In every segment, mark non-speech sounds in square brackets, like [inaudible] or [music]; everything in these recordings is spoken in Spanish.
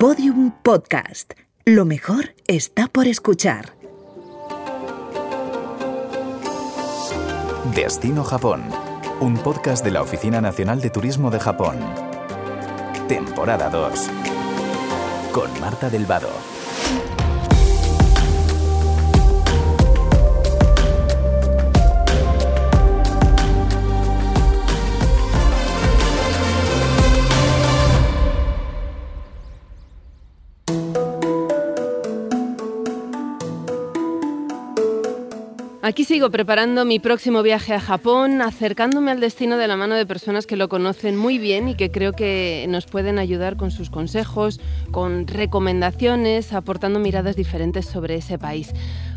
Podium Podcast. Lo mejor está por escuchar. Destino Japón. Un podcast de la Oficina Nacional de Turismo de Japón. Temporada 2. Con Marta Delvado. Aquí sigo preparando mi próximo viaje a Japón, acercándome al destino de la mano de personas que lo conocen muy bien y que creo que nos pueden ayudar con sus consejos, con recomendaciones, aportando miradas diferentes sobre ese país.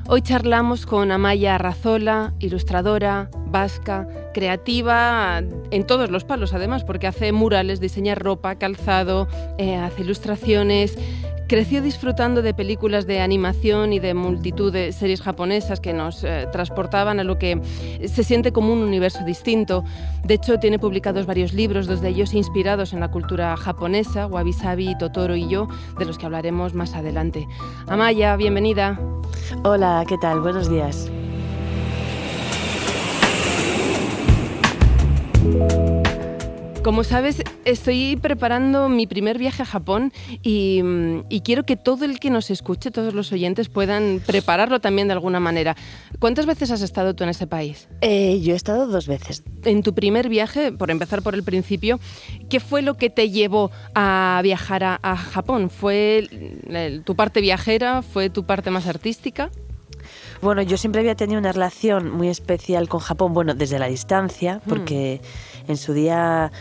Hoy charlamos con Amaya Arrazola, ilustradora, vasca, creativa en todos los palos además, porque hace murales, diseña ropa, calzado, eh, hace ilustraciones. Creció disfrutando de películas de animación y de multitud de series japonesas que nos eh, transportaban a lo que se siente como un universo distinto. De hecho, tiene publicados varios libros, dos de ellos inspirados en la cultura japonesa, Wabi Sabi, Totoro y yo, de los que hablaremos más adelante. Amaya, bienvenida. Hola, ¿qué tal? Buenos días. Como sabes, estoy preparando mi primer viaje a Japón y, y, quiero que todo el que nos escuche, todos los oyentes, puedan prepararlo también de alguna manera. ¿Cuántas veces has estado tú en ese país? Eh, yo he estado dos veces. En tu primer viaje, por empezar por el principio, ¿qué fue lo que te llevó a viajar a, a Japón? ¿Fue tu parte viajera? ¿Fue tu parte más artística? Bueno, yo siempre había tenido una relación muy especial con Japón, bueno, desde la distancia, mm. porque en su día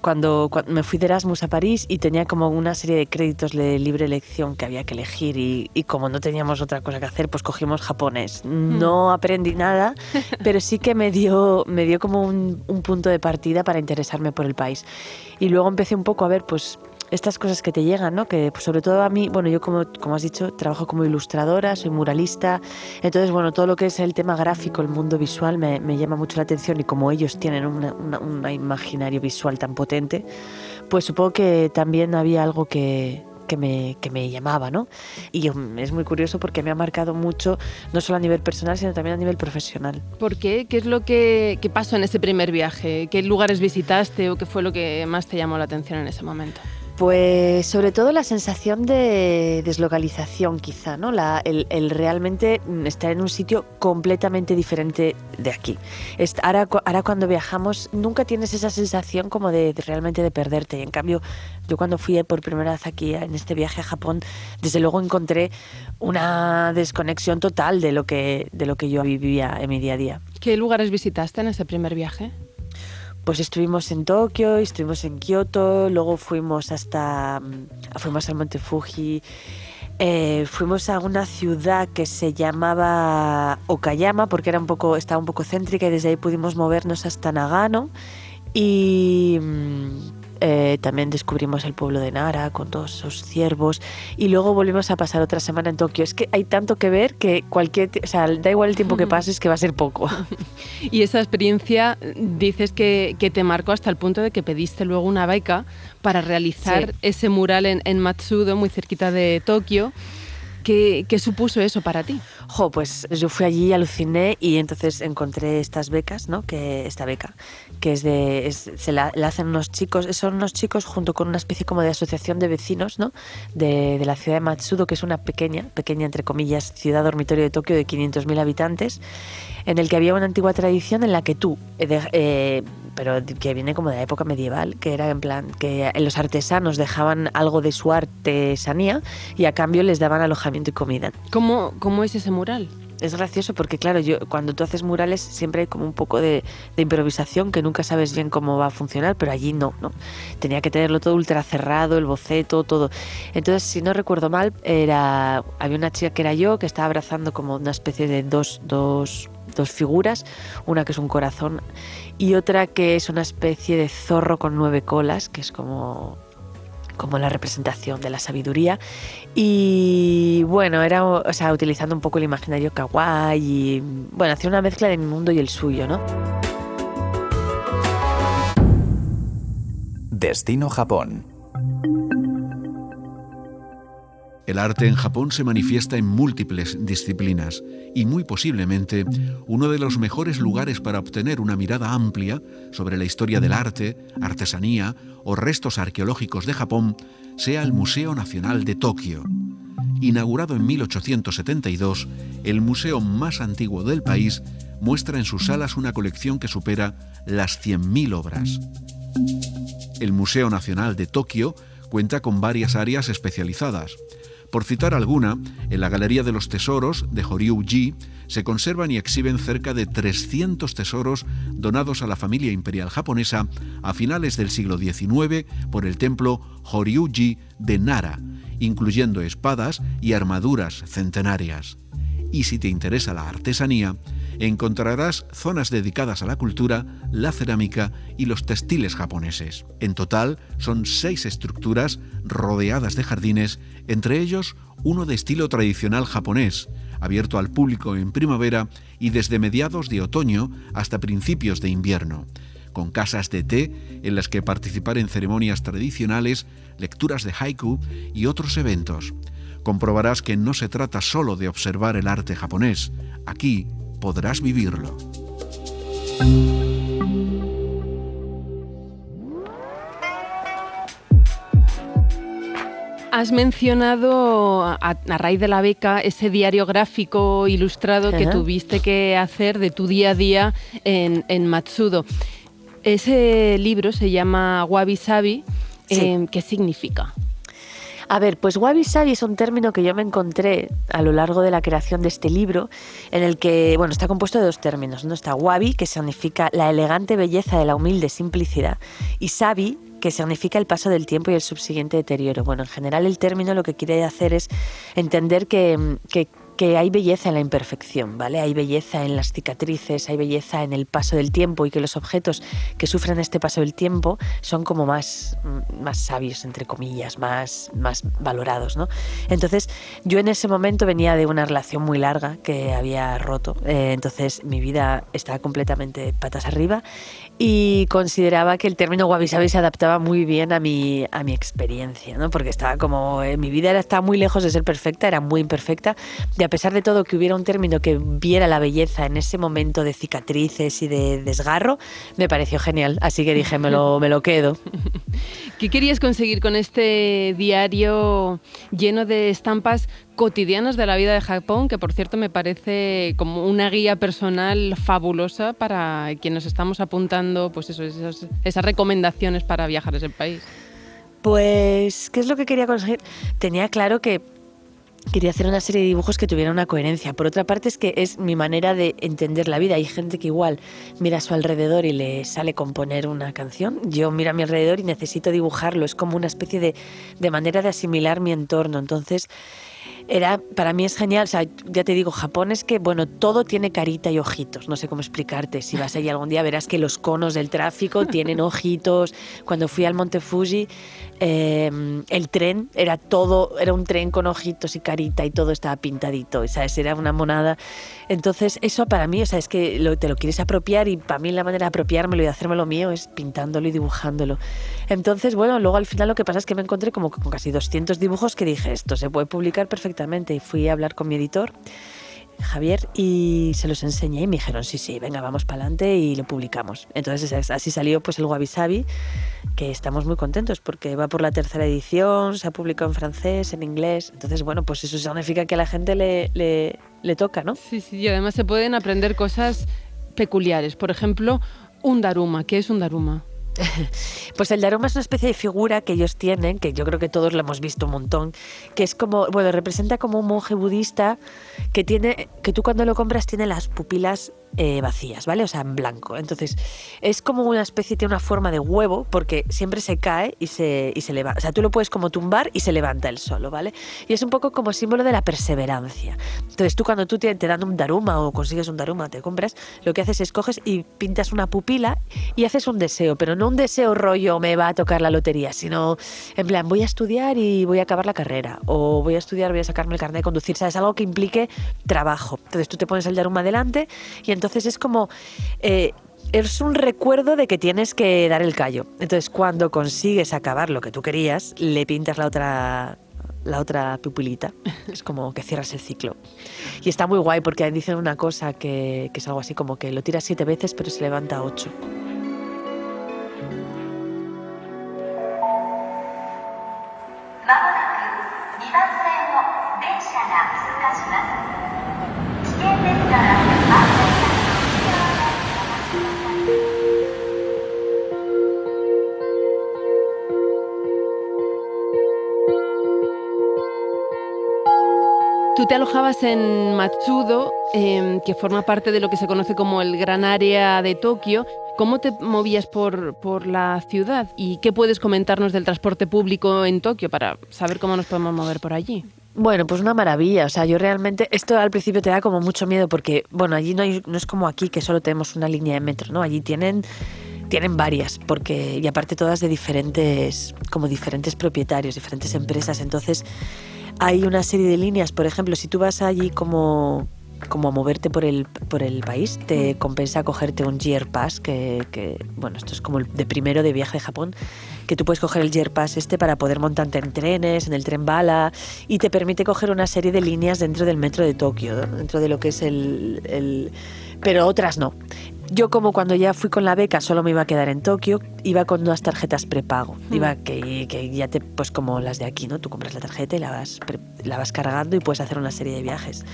cuando, me fui de Erasmus a París y tenía como una serie de créditos de libre elección que había que elegir y, como no teníamos otra cosa que hacer, pues cogimos japonés. Mm. No aprendí nada, [laughs] pero sí que me dio, me dio como un, un punto de partida para interesarme por el país. Y luego empecé un poco a ver, pues estas cosas que te llegan, ¿no? Que pues, sobre todo a mí, bueno, yo como, como has dicho, trabajo como ilustradora, soy muralista, entonces, bueno, todo lo que es el tema gráfico, el mundo visual, me, me llama mucho la atención y como ellos tienen una, una, imaginario visual tan potente, pues supongo que también había algo que, que me, que me, llamaba, ¿no? Y mm, es muy curioso porque me ha marcado mucho, no solo a nivel personal, sino también a nivel profesional. ¿Por qué? ¿Qué es lo que, que pasó en ese primer viaje? ¿Qué lugares visitaste o qué fue lo que más te llamó la atención en ese momento? Pues sobre todo la sensación de deslocalización quizá, ¿no? El, realmente estar en un sitio completamente diferente de aquí. Ahora, ahora cuando viajamos nunca tienes esa sensación como de, de, realmente de perderte. Y en cambio, yo cuando fui por primera vez aquí en este viaje a Japón, desde luego encontré una desconexión total de lo que, de lo que yo vivía en mi día a día. ¿Qué lugares visitaste en ese primer viaje? pues estuvimos en Tokio, estuvimos en Kioto, luego fuimos hasta mm, fuimos al Monte Fuji, eh, fuimos a una ciudad que se llamaba Okayama porque era un poco estaba un poco céntrica y desde ahí pudimos movernos hasta Nagano. Y mm, eh, también descubrimos el pueblo de Nara con todos esos ciervos y luego volvimos a pasar otra semana en Tokio. Es que hay tanto que ver que cualquier, o sea, da igual el tiempo que [laughs] pases que va a ser poco. y esa experiencia dices que, que, te marcó hasta el punto de que pediste luego una beca para realizar ese mural en, en Matsudo, muy cerquita de Tokio. ¿Qué, supuso eso para ti? Pues yo fui allí, aluciné y entonces encontré estas becas, ¿no? Que esta beca, que es de, se la, hacen unos chicos, son unos chicos junto con una especie como de asociación de vecinos, ¿no? De, la ciudad de Matsudo, que es una pequeña, pequeña entre comillas, ciudad dormitorio de Tokio de 500.000 habitantes, en el que había una antigua tradición en la que tú eh, eh, pero que viene como de la época medieval, que era en plan que los artesanos dejaban algo de su artesanía y a cambio les daban alojamiento y comida. ¿Cómo, cómo es ese mural? es gracioso porque, claro, yo cuando tú haces murales siempre hay como un poco de, de, improvisación que nunca sabes bien cómo va a funcionar, pero allí no, ¿no? Tenía que tenerlo todo ultra cerrado, el boceto, todo. Entonces, si no recuerdo mal, era había una chica que era yo que estaba abrazando como una especie de dos, dos dos figuras, una que es un corazón y otra que es una especie de zorro con nueve colas, que es como como la representación de la sabiduría. Y bueno, era, o sea, utilizando un poco el imaginario kawaii y bueno, hacía una mezcla de mi mundo y el suyo, ¿no? Destino Japón. El arte en Japón se manifiesta en múltiples disciplinas y muy posiblemente uno de los mejores lugares para obtener una mirada amplia sobre la historia del arte, artesanía o restos arqueológicos de Japón sea el Museo Nacional de Tokio. Inaugurado en 1872, el museo más antiguo del país muestra en sus salas una colección que supera las 100.000 obras. El Museo Nacional de Tokio cuenta con varias áreas especializadas. Por citar alguna, en la Galería de los Tesoros de Horyu-ji se conservan y exhiben cerca de 300 tesoros donados a la familia imperial japonesa a finales del siglo XIX por el templo Horyu-ji de Nara, incluyendo espadas y armaduras centenarias. Y si te interesa la artesanía, encontrarás zonas dedicadas a la cultura, la cerámica y los textiles japoneses. En total, son seis estructuras rodeadas de jardines, entre ellos uno de estilo tradicional japonés, abierto al público en primavera y desde mediados de otoño hasta principios de invierno, con casas de té en las que participar en ceremonias tradicionales, lecturas de haiku y otros eventos. Comprobarás que no se trata solo de observar el arte japonés, aquí podrás vivirlo. Has mencionado a, raíz de la beca ese diario gráfico ilustrado que tuviste que hacer de tu día a día en, Matsudo. Ese libro se llama Wabi Sabi. Eh, ¿Qué significa? A ver, pues wabi sabi es un término que yo me encontré a lo largo de la creación de este libro, en el que, bueno, está compuesto de dos términos, ¿no? Está wabi, que significa la elegante belleza de la humilde simplicidad, y sabi, que significa el paso del tiempo y el subsiguiente deterioro. Bueno, en general el término lo que quiere hacer es entender que, que que hay belleza en la imperfección, ¿vale? Hay belleza en las cicatrices, hay belleza en el paso del tiempo y que los objetos que sufren este paso del tiempo son como más, mm, más sabios, entre comillas, más, más valorados, ¿no? Entonces, yo en ese momento venía de una relación muy larga que había roto, eh, entonces mi vida estaba completamente patas arriba y consideraba que el término wabi sabi se adaptaba muy bien a mi, a mi experiencia, ¿no? Porque estaba como, eh, mi vida era, estaba muy lejos de ser perfecta, era muy imperfecta, y a pesar de todo que hubiera un término que viera la belleza en ese momento de cicatrices y de desgarro, me pareció genial, así que dije, me lo, me lo quedo. [laughs] ¿Qué querías conseguir con este diario lleno de estampas cotidianos de la vida de Japón, que por cierto me parece como una guía personal fabulosa para quienes estamos apuntando pues esas recomendaciones para viajar a ese país. Pues, ¿qué es lo que quería conseguir? Tenía claro que quería hacer una serie de dibujos que tuvieran una coherencia. Por otra parte es que es mi manera de entender la vida. Hay gente que igual mira a su alrededor y le sale componer una canción. Yo miro a mi alrededor y necesito dibujarlo. Es como una especie de, de manera de asimilar mi entorno. Entonces era, para mí es genial, o sea, ya te digo, Japón es que, bueno, todo tiene carita y ojitos, no sé cómo explicarte, si vas allí algún día verás que los conos del tráfico [laughs] tienen ojitos, cuando fui al Monte Fuji, em, el tren era todo, era un tren con ojitos y carita y todo estaba pintadito, ¿sabes? Era una monada. Entonces, eso para mí, o sea, es que te lo quieres apropiar y para mí la manera de apropiármelo y de hacérmelo mío es pintándolo y dibujándolo. Entonces, bueno, luego al final lo que pasa es que me encontré como con casi 200 dibujos que dije, esto se puede publicar perfectamente. Y fui a hablar con mi editor, Javier, y se los enseñé y me dijeron, sí, sí, venga, vamos para adelante y lo publicamos. Entonces así salió pues el Wabi que estamos muy contentos porque va por la tercera edición, se ha publicado en francés, en inglés. Entonces, bueno, pues eso significa que a la gente le, le, le toca, ¿no? Sí, sí, y además se pueden aprender cosas peculiares. Por ejemplo, un daruma. ¿Qué es un daruma? [laughs] Pues el Daruma es una especie de figura que ellos tienen, que yo creo que todos lo hemos visto un montón, que es como, bueno, representa como un monje budista que tiene, que tú cuando lo compras tiene las pupilas eh, vacías, ¿vale? O sea, en blanco. Entonces, es como una especie, tiene una forma de huevo, porque siempre se cae y se, y se levanta. O sea, tú lo puedes como tumbar y se levanta él solo, ¿vale? Y es un poco como símbolo de la perseverancia. Entonces, tú cuando tú te, te dan un daruma o consigues un daruma, te compras, lo que haces es coges y pintas una pupila y haces un deseo, pero no un deseo rollo me va a tocar la lotería, sino en plan, voy a estudiar y voy a acabar la carrera, o voy a estudiar, voy a sacarme el carnet de conducir, ¿sabes? Algo que implique trabajo. Entonces, tú te pones el daruma adelante y entonces es como... Eh, es un recuerdo de que tienes que dar el callo. Entonces, cuando consigues acabar lo que tú querías, le pintas la otra la otra pupilita. [laughs] Es como que cierras el ciclo. Y está muy guay porque dicen una cosa que, que es algo así como que lo tiras siete veces pero se levanta ocho. Tú te alojabas en Matsudo, eh, que forma parte de lo que se conoce como el gran área de Tokio. ¿Cómo te movías por, por la ciudad? ¿Y qué puedes comentarnos del transporte público en Tokio para saber cómo nos podemos mover por allí? Bueno, pues una maravilla. O sea, yo realmente, esto al principio te da como mucho miedo porque, bueno, allí no, no es como aquí que solo tenemos una línea de metro, ¿no? Allí tienen, tienen varias, porque, y aparte todas de diferentes, como diferentes propietarios, diferentes empresas. Entonces, hay una serie de líneas, por ejemplo, si tú vas allí como como a moverte por el, por el país, te compensa cogerte un Year Pass, que, que, bueno, esto es como el de primero de viaje de Japón, que tú puedes coger el Year Pass este para poder montarte en trenes, en el tren bala, y te permite coger una serie de líneas dentro del metro de Tokio, ¿no? dentro de lo que es el, el... Pero otras no. Yo como cuando ya fui con la beca solo me iba a quedar en Tokio, iba con unas tarjetas prepago. Iba que, que ya te, pues como las de aquí, ¿no? Tú compras la tarjeta y la vas, pre- la vas cargando y puedes hacer una serie de viajes.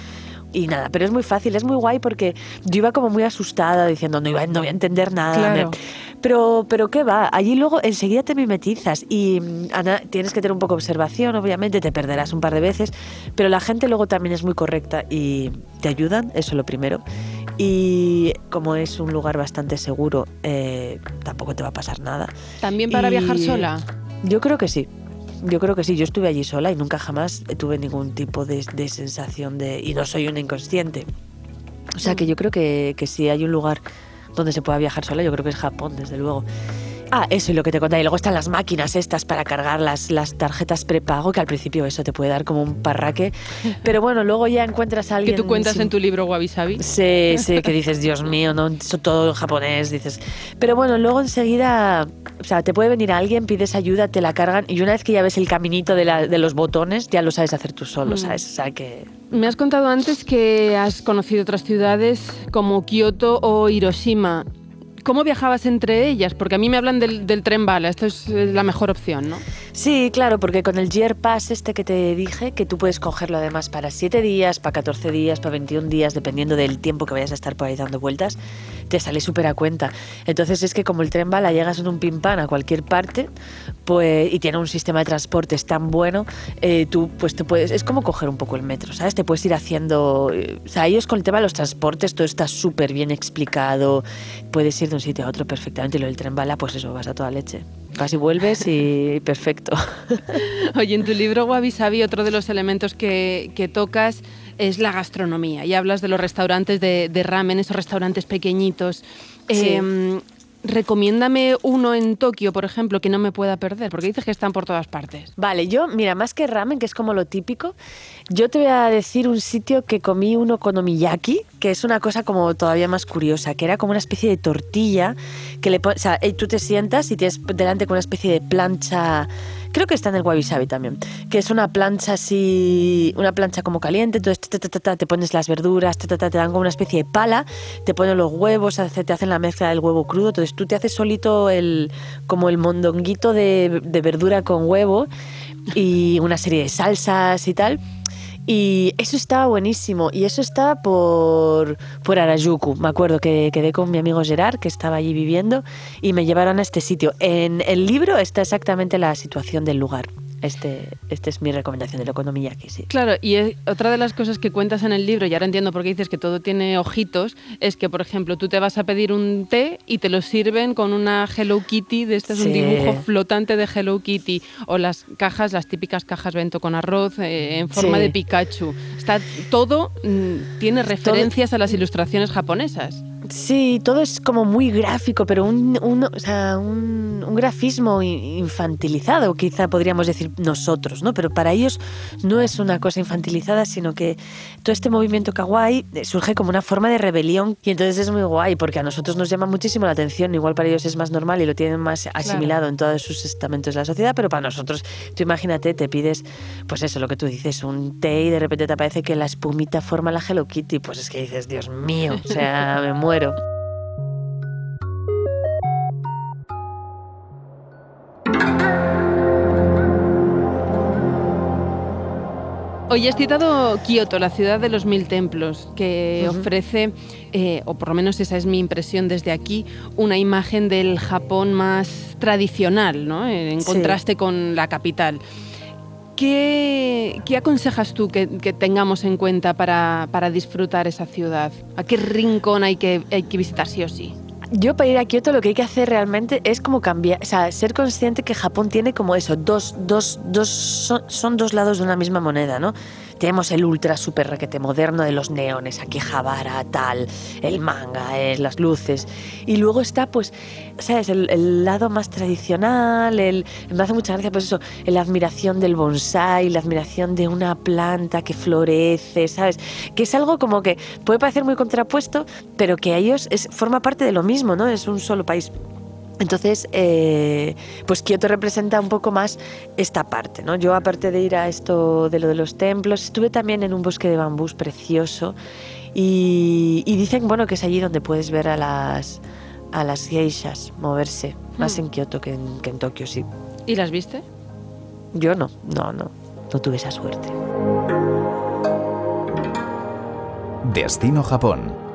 Y nada, pero es muy fácil, es muy guay porque yo iba como muy asustada diciendo no, iba, no voy a entender nada. Claro. me- pero, pero qué va, allí luego enseguida te mimetizas y mm, Ana, tienes que tener un poco de observación, obviamente te perderás un par de veces, pero la gente luego también es muy correcta y te ayudan, eso es lo primero. Y como es un lugar bastante seguro, eh, tampoco te va a pasar nada. ¿También para Y- viajar sola? Yo creo que sí. Yo creo que sí. Yo estuve allí sola y nunca jamás tuve ningún tipo de, de sensación de... Y no soy un inconsciente. O sea que yo creo que, que si hay un lugar donde se pueda viajar sola, yo creo que es Japón, desde luego. Ah, eso y lo que te contaba. Y luego están las máquinas estas para cargar las, las tarjetas prepago, que al principio eso te puede dar como un parraque. [laughs] Pero bueno, luego ya encuentras a Que alguien... tú cuentas sin- en tu libro Wabi Sabi. Sí, sí, que dices, Dios mío, no, eso todo en japonés, dices. Pero bueno, luego enseguida, o sea, te puede venir alguien, pides ayuda, te la cargan y una vez que ya ves el caminito de, la- de los botones, ya lo sabes hacer tú solo, Mm. ¿sabes? O sea que... Me has contado antes que has conocido otras ciudades como Kioto o Hiroshima. ¿Cómo viajabas entre ellas? Porque a mí me hablan del, tren bala. Esto es la mejor opción, ¿no? Sí, claro, porque con el Year Pass este que te dije, que tú puedes cogerlo además para 7 días, para 14 días, para 21 días, dependiendo del tiempo que vayas a estar por ahí dando vueltas, te sale súper a cuenta. Entonces es que como el tren bala llegas en un pimpán a cualquier parte pues, y tiene un sistema de transportes tan bueno, eh, tú pues te puedes, es como coger un poco el metro, ¿sabes? Te puedes ir haciendo, eh, o sea, ellos con el tema de los transportes todo está súper bien explicado, puedes ir de un sitio a otro perfectamente y lo del tren bala, pues eso, vas a toda leche. Vas y vuelves y [laughs] perfecto. Oye, en tu libro Wabi Sabi, otro de los elementos que, que tocas es la gastronomía. Y hablas de los restaurantes de, de ramen, esos restaurantes pequeñitos. Sí. Em, recomiéndame uno en Tokio, por ejemplo, que no me pueda perder, porque dices que están por todas partes. Vale, yo, mira, más que ramen, que es como lo típico, yo te voy a decir un sitio que comí un okonomiyaki, que es una cosa como todavía más curiosa, que era como una especie de tortilla, que le o sea, eh, tú te sientas y tienes delante con una especie de plancha, creo que está en el wabi sabi también, que es una plancha así, una plancha como caliente, entonces te pones las verduras, te dan como una especie de pala, te ponen los huevos, te hacen la mezcla del huevo crudo, entonces tú te haces solito el, como el mondonguito de, de verdura con huevo y una serie de salsas y tal. Y eso estaba buenísimo. Y eso está por, por. Me acuerdo que quedé con mi amigo Gerard, que estaba allí viviendo, y me llevaron a este sitio. En el libro está exactamente la situación del lugar. Este, este es mi recomendación del okonomiyaki, sí. Claro, y eh, otra de las cosas que cuentas en el libro, y ahora entiendo por qué dices que todo tiene ojitos, es que, por ejemplo, tú te vas a pedir un té y te lo sirven con una Hello Kitty, de este es un dibujo flotante de Hello Kitty, o las cajas, las típicas cajas bento con arroz eh, en forma Sí. de Pikachu. Está todo, mm, tiene referencias a las ilustraciones japonesas. Sí, todo es como muy gráfico, pero un, un- o sea, un, un grafismo infantilizado, quizá podríamos decir nosotros, ¿no? Pero para ellos no es una cosa infantilizada, sino que todo este movimiento kawaii surge como una forma de rebelión y entonces es muy guay porque a nosotros nos llama muchísimo la atención, igual para ellos es más normal y lo tienen más asimilado en todos sus estamentos de la sociedad, pero para nosotros, tú imagínate, te pides, pues eso, lo que tú dices, un té y de repente te aparece que la espumita forma la Hello Kitty, pues es que dices, Dios mío, o sea, me muero. Hoy has citado Kioto, la ciudad de los mil templos, que ofrece, eh, o por lo menos esa es mi impresión desde aquí, una imagen del Japón más tradicional, ¿no? En Sí. contraste con la capital. ¿Qué, qué aconsejas tú que, que tengamos en cuenta para, para disfrutar esa ciudad? ¿A qué rincón hay que, hay que visitar sí o sí? Yo para ir a Kioto lo que hay que hacer realmente es como cambiar, o sea, ser consciente que Japón tiene como eso, dos, dos, dos son, son dos lados de una misma moneda, ¿no? Tenemos el ultra super requete moderno de los neones, Akihabara, tal, el manga, eh, las luces. Y luego está, pues, ¿sabes? El, lado más tradicional, el, me hace mucha gracia, pues eso, la admiración del bonsai, la admiración de una planta que florece, ¿sabes? Que es algo como que puede parecer muy contrapuesto, pero que a ellos forma parte de lo mismo, ¿no? Es un solo país. Entonces, eh, pues Kioto representa un poco más esta parte, ¿no? Yo, aparte de ir a esto de lo de los templos, estuve también en un bosque de bambús precioso y, y dicen, bueno, que es allí donde puedes ver a las, a las geishas moverse, más Hmm. en Kioto que en, que en Tokio, sí. ¿Y las viste? Yo no, no, no, no tuve esa suerte. Destino Japón.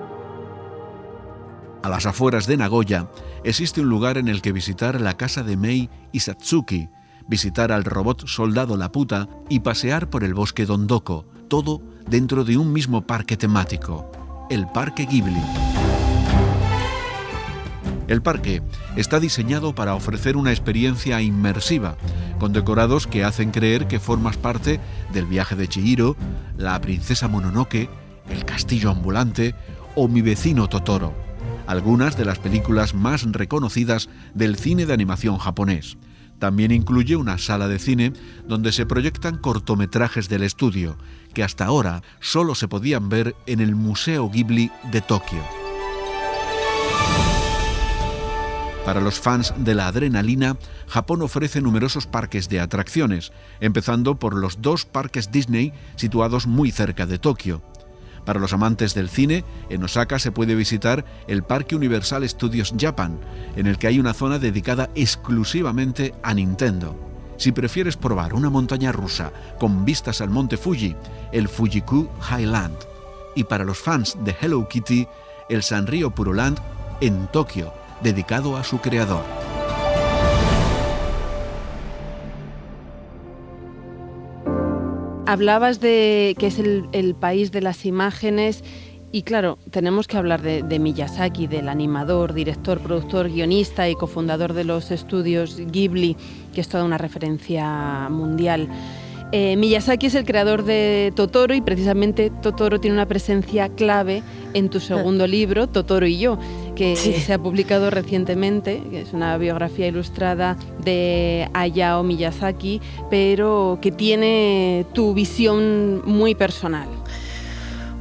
A las afueras de Nagoya existe un lugar en el que visitar la casa de Mei y Satsuki, visitar al robot soldado Laputa y pasear por el bosque Dondoko, todo dentro de un mismo parque temático, el Parque Ghibli. El parque está diseñado para ofrecer una experiencia inmersiva, con decorados que hacen creer que formas parte del viaje de Chihiro, la princesa Mononoke, el castillo ambulante o mi vecino Totoro, algunas de las películas más reconocidas del cine de animación japonés. También incluye una sala de cine donde se proyectan cortometrajes del estudio, que hasta ahora solo se podían ver en el Museo Ghibli de Tokio. Para los fans de la adrenalina, Japón ofrece numerosos parques de atracciones, empezando por los dos parques Disney situados muy cerca de Tokio. Para los amantes del cine, en Osaka se puede visitar el Parque Universal Studios Japan, en el que hay una zona dedicada exclusivamente a Nintendo. Si prefieres probar una montaña rusa con vistas al monte Fuji, el Fujiku Highland. Y para los fans de Hello Kitty, el Sanrio Puroland en Tokio, dedicado a su creador. Hablabas de que es el, el país de las imágenes y claro, tenemos que hablar de, de Miyazaki, del animador, director, productor, guionista y cofundador de los estudios Ghibli, que es toda una referencia mundial. Eh, Miyazaki es el creador de Totoro y precisamente Totoro tiene una presencia clave en tu segundo libro, Totoro y yo, que Sí. se ha publicado recientemente, que es una biografía ilustrada de Hayao Miyazaki, pero que tiene tu visión muy personal.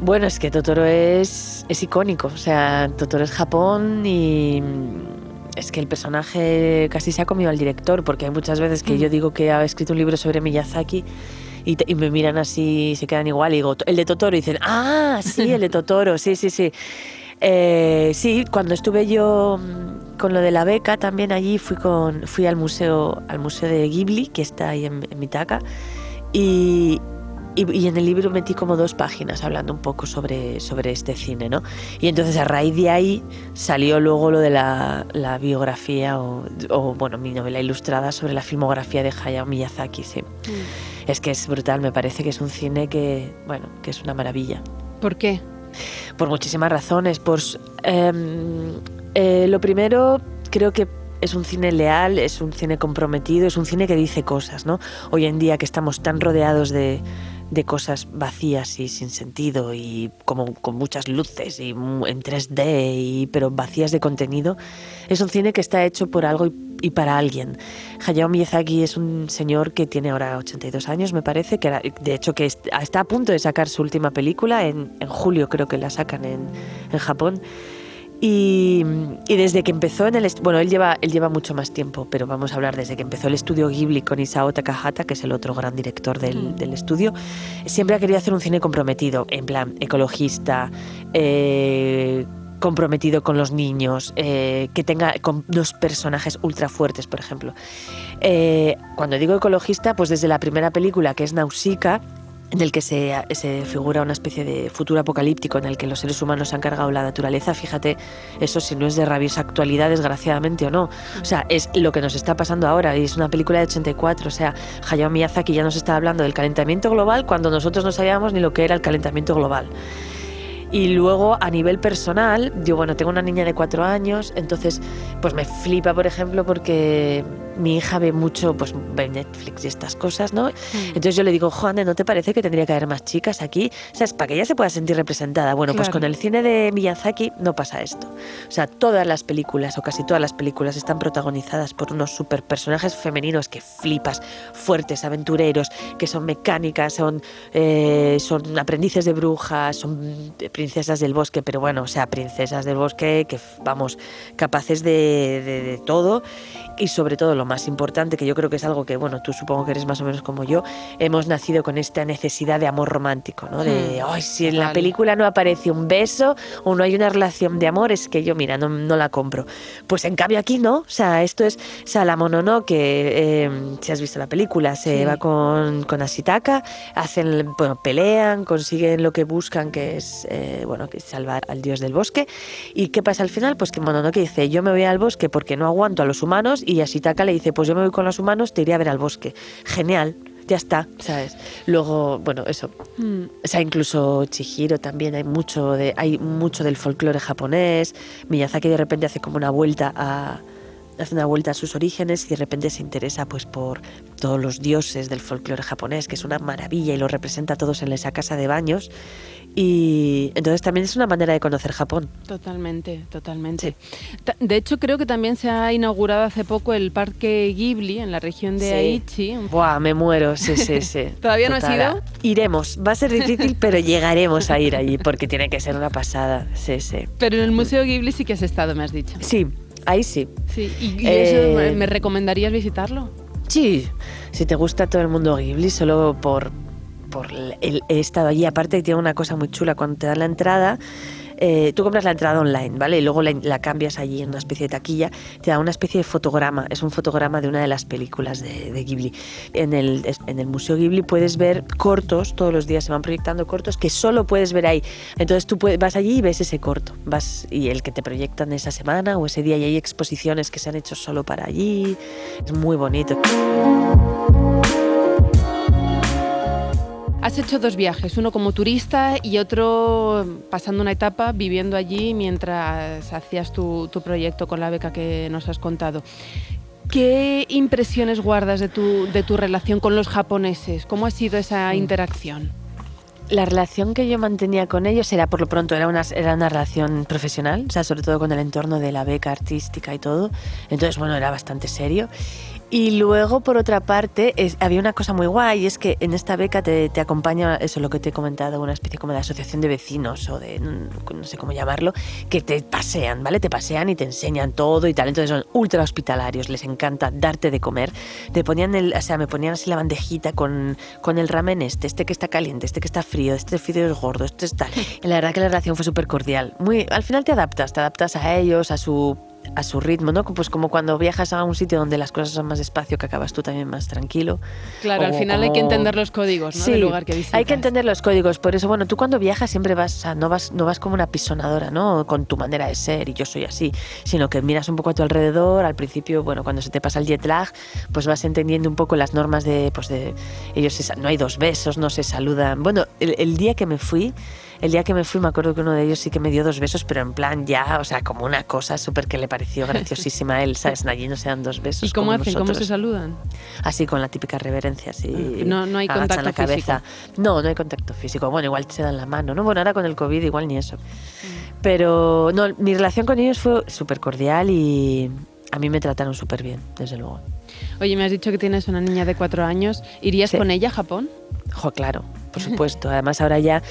Bueno, es que Totoro es, es icónico, o sea, Totoro es Japón y es que el personaje casi se ha comido al director, porque hay muchas veces que Mm. yo digo que ha escrito un libro sobre Miyazaki y, te- y me miran así, se quedan igual y digo, el de Totoro, y dicen, ah, sí, el de Totoro, sí, sí, sí. Eh, sí, cuando estuve yo mm, con lo de la beca también allí fui con fui al museo al museo de Ghibli que está ahí en, en Mitaka y, y, y en el libro metí como dos páginas hablando un poco sobre, sobre este cine, ¿no? Y entonces a raíz de ahí salió luego lo de la, la biografía o, o, bueno, mi novela ilustrada sobre la filmografía de Hayao Miyazaki, sí. Es que es brutal, me parece que es un cine que, bueno, que es una maravilla ¿Por qué? Por muchísimas razones. Pues, em, eh, lo primero, creo que es un cine leal, es un cine comprometido, es un cine que dice cosas, ¿no? Hoy en día que estamos tan rodeados de, de cosas vacías y sin sentido y como con muchas luces y en 3D y pero vacías de contenido es un cine que está hecho por algo y, para alguien. Hayao Miyazaki es un señor que tiene ahora 82 años me parece que de hecho que est- está a punto de sacar su última película en, en julio creo que la sacan en, en Japón y, y desde que empezó en el... Bueno, él lleva, él lleva mucho más tiempo, pero vamos a hablar desde que empezó el estudio Ghibli con Isao Takahata, que es el otro gran director del, del estudio, siempre ha querido hacer un cine comprometido, en plan ecologista, eh, comprometido con los niños, eh, que tenga con dos personajes ultra fuertes, por ejemplo. Eh, cuando digo ecologista, pues desde la primera película, que es Nausicaa, en el que se, se figura una especie de futuro apocalíptico en el que los seres humanos han cargado la naturaleza. Fíjate, eso si no es de rabiosa actualidad, desgraciadamente o no. O sea, es lo que nos está pasando ahora y es una película de 84. O sea, Hayao Miyazaki ya nos está hablando del calentamiento global cuando nosotros no sabíamos ni lo que era el calentamiento global. Y luego a nivel personal, yo bueno, tengo una niña de cuatro años, entonces pues me flipa, por ejemplo, porque mi hija ve mucho, pues ve Netflix y estas cosas, ¿no? Entonces yo le digo, Juan, ¿no te parece que tendría que haber más chicas aquí? O sea, es para que ella se pueda sentir representada. Bueno, pues con el cine de Miyazaki no pasa esto. O sea, todas las películas, o casi todas las películas, están protagonizadas por unos super personajes femeninos que flipas, fuertes, aventureros, que son mecánicas, son, eh, son aprendices de brujas, son princesas del bosque, pero bueno, o sea, princesas del bosque que, vamos, capaces de, de- de todo y sobre todo lo más importante, que yo creo que es algo que, bueno, tú supongo que eres más o menos como yo, hemos nacido con esta necesidad de amor romántico, ¿no? De, Hmm, ay, si en la película no aparece un beso o no hay una relación de amor, es que yo, mira, no, no la compro. Pues en cambio aquí no, o sea, esto es, o sea, la Mononoke, eh, si has visto la película, se Sí. va con, con Ashitaka, hacen, bueno, pelean, consiguen lo que buscan, que es, eh, bueno, que es salvar al dios del bosque. ¿Y qué pasa al final? Pues que Mononoke dice, yo me voy al bosque porque no aguanto a los humanos, y Ashitaka le dice, pues yo me voy con los humanos, te iré a ver al bosque. Genial. Ya está, ¿sabes? Luego, bueno, eso. Mm. O sea, incluso Chihiro también hay mucho de hay mucho del folclore japonés. Miyazaki de repente hace como una vuelta a hace una vuelta a sus orígenes y de repente se interesa pues por todos los dioses del folclore japonés, que es una maravilla y lo representa a todos en esa casa de baños. Y entonces también es una manera de conocer Japón. Totalmente, totalmente. Ta- De hecho, creo que también se ha inaugurado hace poco el Parque Ghibli en la región de Sí. Aichi. Buah, me muero, sí, sí, sí. [laughs] ¿Todavía no has ido? Iremos, va a ser difícil, pero llegaremos a ir allí porque tiene que ser una pasada, sí, sí. Pero en el Museo Ghibli sí que has estado, me has dicho. Sí, ahí sí. Sí, ¿y, y Eh, eso me recomendarías visitarlo? Sí, si te gusta todo el mundo Ghibli, solo por, por el, he estado allí. Aparte, tiene una cosa muy chula. Cuando te dan la entrada, eh, tú compras la entrada online, ¿vale? Y luego la, la cambias allí en una especie de taquilla. Te da una especie de fotograma. Es un fotograma de una de las películas de, de Ghibli. En el, en el Museo Ghibli puedes ver cortos, todos los días se van proyectando cortos que solo puedes ver ahí. Entonces tú puedes- vas allí y ves ese corto. Vas, y el que te proyectan esa semana o ese día. Y hay exposiciones que se han hecho solo para allí. Es muy bonito. Has hecho dos viajes, uno como turista y otro pasando una etapa viviendo allí mientras hacías tu, tu proyecto con la beca que nos has contado. ¿Qué impresiones guardas de tu, de tu relación con los japoneses? ¿Cómo ha sido esa interacción? La relación que yo mantenía con ellos era, por lo pronto, era una, era una relación profesional, o sea, sobre todo con el entorno de la beca artística y todo. Entonces, bueno, era bastante serio. Y luego, por otra parte, es- había una cosa muy guay, y es que en esta beca te, te acompaña, eso lo que te he comentado, una especie como de asociación de vecinos o de, mm, no sé cómo llamarlo, que te pasean, ¿vale? Te pasean y te enseñan todo y tal. Entonces son ultra hospitalarios, les encanta darte de comer. Te ponían el, o sea, me ponían así la bandejita con, con el ramen este, este que está caliente, este que está frío, este fideo es gordo, este es tal. [laughs] Y la verdad que la relación fue súper cordial. Muy, al final te adaptas, te adaptas a ellos, a su a su ritmo, ¿no? Pues como cuando viajas a un sitio donde las cosas son más despacio, que acabas tú también más tranquilo. Claro, al final hay que como- entender los códigos ¿no? Sí, del lugar que visitas. hay que entender los códigos. Por eso, bueno, tú cuando viajas siempre vas, o sea, no vas, no vas como una pisonadora, ¿no? Con tu manera de ser y yo soy así, sino que miras un poco a tu alrededor. Al principio, bueno, cuando se te pasa el jet lag, pues vas entendiendo un poco las normas de, pues de, ellos se no hay dos besos, no se saludan. Bueno, el, el día que me fui el día que me fui me acuerdo que uno de ellos sí que me dio dos besos, pero en plan ya, o sea, como una cosa súper que le pareció graciosísima a él, ¿sabes? Allí no se dan dos besos. ¿Y cómo hacen? ¿Cómo se saludan? Así con la típica reverencia, así. No- no hay contacto la cabeza. No, no hay contacto físico. Bueno, igual se dan la mano, ¿no? Bueno, ahora con el COVID igual ni eso. Pero no, mi relación con ellos fue súper cordial y a mí me trataron súper bien, desde luego. Oye, me has dicho que tienes una niña de cuatro años. ¿Irías Sí. con ella a Japón? Jo, claro, por supuesto. Además, ahora ya,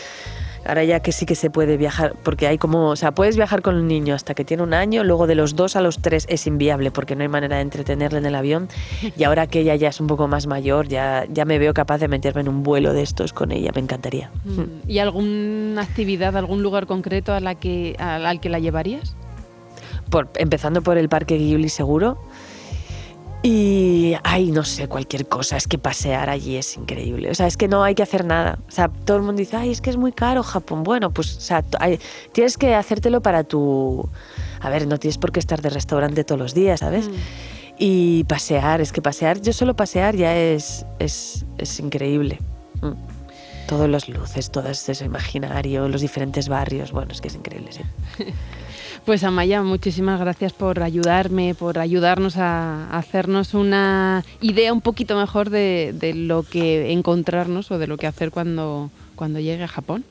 ahora ya que sí que se puede viajar, porque hay como, o sea, puedes viajar con un niño hasta que tiene un año, luego de los dos a los tres es inviable porque no hay manera de entretenerle en el avión. Y ahora que ella ya es un poco más mayor, ya, ya me veo capaz de meterme en un vuelo de estos con ella, me encantaría. ¿Y alguna actividad, algún lugar concreto a la que, al, al que la llevarías? Por, empezando por el Parque Ghibli seguro. Y, ay, no sé, cualquier cosa. Es que pasear allí es increíble. O sea, es que no hay que hacer nada. O sea, todo el mundo dice, ay, es que es muy caro Japón. Bueno, pues, o sea, hay- tienes que hacértelo para tu... A ver, no tienes por qué estar de restaurante todos los días, ¿sabes? Y pasear, es que pasear, yo solo pasear ya es, es, es increíble. Mm. Todas las luces, todo ese imaginario, los diferentes barrios, bueno, es que es increíble, sí. [laughs] Pues Amaya, muchísimas gracias por ayudarme, por ayudarnos a, hacernos una idea un poquito mejor de, de lo que encontrarnos o de lo que hacer cuando, cuando llegue a Japón.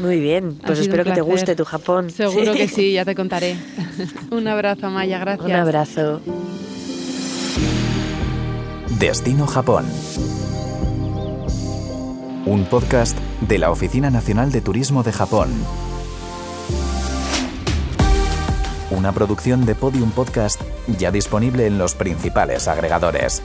Muy bien, pues espero que te guste tu Japón. Seguro que sí, ya te contaré. [laughs] un abrazo, Amaya, gracias. Un abrazo. Destino Japón. Un podcast de la Oficina Nacional de Turismo de Japón. Una producción de Podium Podcast ya disponible en los principales agregadores.